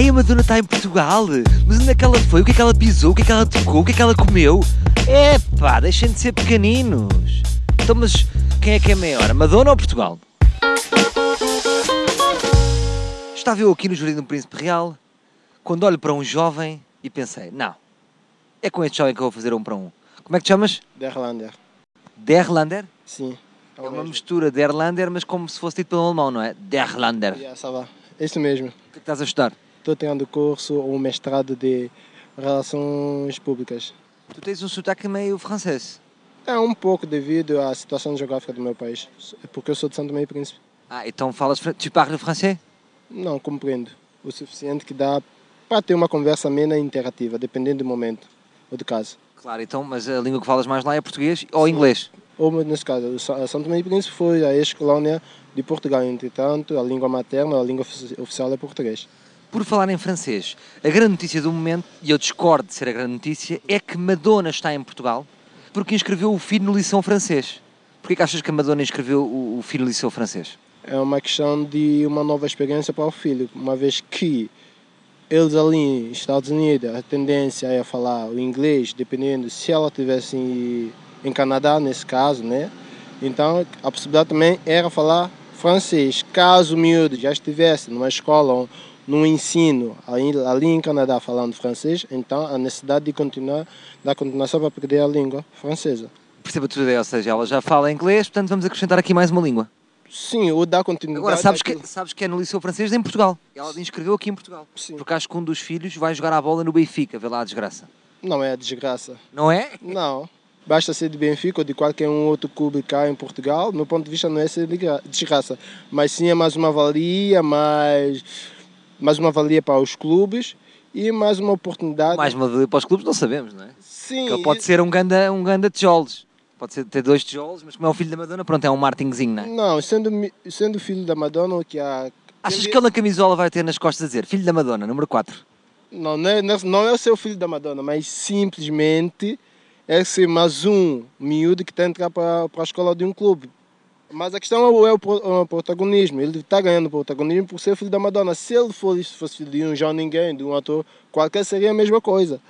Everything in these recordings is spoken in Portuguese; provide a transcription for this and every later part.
Ai, a Madonna está em Portugal. Mas onde é que ela foi? O que é que ela pisou? O que é que ela tocou? O que é que ela comeu? Epá, deixem de ser pequeninos. Então, mas quem é que é maior? A Madonna ou Portugal? Estava eu aqui no Jardim do Príncipe Real quando olho para um jovem e pensei: não, é com este jovem que eu vou fazer um para um. Como é que te chamas? Derlander. Derlander? Sim. É uma mistura de Erlander, mas como se fosse dito pelo alemão, não é? Derlander. Yeah. É isso mesmo. O que é que estás a estudar? Estou tendo curso ou mestrado de Relações Públicas. Tu tens um sotaque meio francês. É um pouco devido à situação geográfica do meu país, porque eu sou de Santo Meio Príncipe. Ah, então falas. Tu parles francês? Não compreendo o suficiente que dá para ter uma conversa amena e interativa, dependendo do momento ou do caso. Claro, então, mas a língua que falas mais lá é português ou inglês? Ou, nesse caso, Santo Meio Príncipe foi a ex-colónia de Portugal, entretanto, a língua materna, a língua ofici- oficial é português. Por falar em francês, a grande notícia do momento, e eu discordo de ser a grande notícia, é que Madonna está em Portugal porque inscreveu o filho no liceu francês. Porquê que achas que a Madonna inscreveu o, filho no liceu francês? É uma questão de uma nova experiência para o filho, uma vez que eles ali nos Estados Unidos, a tendência é falar o inglês, dependendo se ela estivesse em, em Canadá, nesse caso, né? Então, a possibilidade também era falar francês. Caso o miúdo já estivesse numa escola num ensino ali, em Canadá falando francês, então a necessidade de continuar, da continuação para aprender a língua francesa. Perceba tudo aí, ou seja, ela já fala inglês, portanto vamos acrescentar aqui mais uma língua. Sim, ou dar continuidade. Agora, sabes que, sabes que é no liceu francês em Portugal. Ela inscreveu aqui em Portugal. Sim. Porque acho que um dos filhos vai jogar a bola no Benfica, vê lá a desgraça. Não é desgraça. Não é? Não. Basta ser de Benfica ou de qualquer um outro clube cá em Portugal. Do meu ponto de vista, não é ser de gra- desgraça. Mas sim é mais uma valia, mais, mais uma valia para os clubes e mais uma oportunidade. Mais uma vez para os clubes não sabemos, não é? Sim. Que ele pode ser um ganda, um ganda tijolos. Pode ser, ter dois tijolos, mas como é o filho da Madonna, pronto, é um martingzinho, não é? Não, sendo, sendo filho da Madonna, que a. Achas que ele na camisola vai ter nas costas a dizer filho da Madonna, número 4? Não, não é, não é o seu filho da Madonna, mas simplesmente é ser mais um miúdo que está a entrar para, para a escola de um clube. Mas a questão é o, é o pro- o protagonismo. Ele está ganhando protagonismo por ser filho da Madonna. Se ele fosse, fosse filho de um João Ninguém, de um ator qualquer, seria a mesma coisa.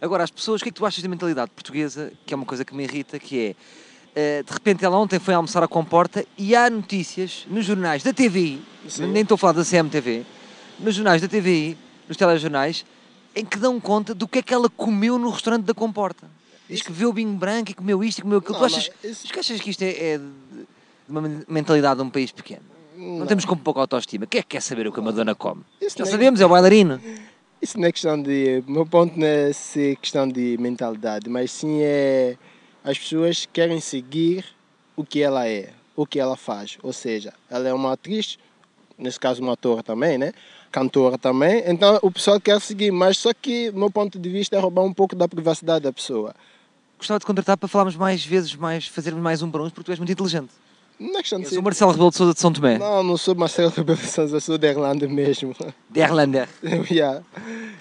Agora, as pessoas, o que é que tu achas da mentalidade portuguesa, que é uma coisa que me irrita, que é, eh, de repente ela ontem foi almoçar à comporta e há notícias nos jornais da TVI, Sim. nem estou a falar da CMTV, nos jornais da TVI, nos telejornais, em que dão conta do que é que ela comeu no restaurante da comporta. Diz que viu o vinho branco e comeu isto e comeu aquilo. Não, tu achas, isso- achas que isto é, é uma men- mentalidade de um país pequeno? Não, temos como pouca autoestima. Quem é que quer saber o que a Madonna come? Isso Já nem- sabemos, é o bailarino. Isso não é questão de. O meu ponto não é ser questão de mentalidade, mas sim é. As pessoas querem seguir o que ela é, o que ela faz. Ou seja, ela é uma atriz, nesse caso uma atora também, né? Cantora também. Então o pessoal quer seguir, mas só que, do meu ponto de vista, é roubar um pouco da privacidade da pessoa. Gostava de contratar para falarmos mais vezes, mais, fazermos mais um para uns, porque tu és muito inteligente. Não é questão de Eu ser. sou Marcelo Rebelo de Sousa de São Tomé. Não, não sou Marcelo Rebelo de Sousa, sou da Irlanda mesmo. De Erlander. Yeah.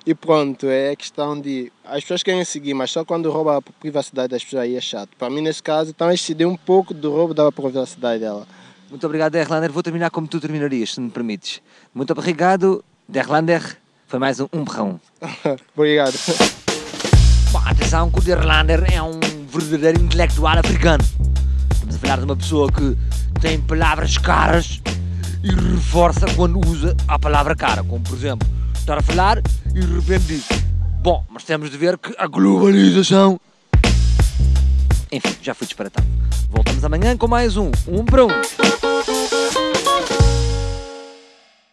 E pronto, é questão de. As pessoas querem seguir, mas só quando rouba a privacidade das pessoas aí é chato. Para mim, nesse caso, então exceder um pouco do roubo da privacidade dela. Muito obrigado, Erlander. Vou terminar como tu terminarias, se me permites. Muito obrigado, Erlander. Foi mais um um um. Obrigado. Bom, atenção que o Erlander é um verdadeiro intelectual africano. Estamos a falar de uma pessoa que tem palavras caras e reforça quando usa a palavra cara. Como, por exemplo, estar a falar e de repente diz Bom, mas temos de ver que a globalização... Enfim, já fui disparatado. Voltamos amanhã com mais um Um para Um.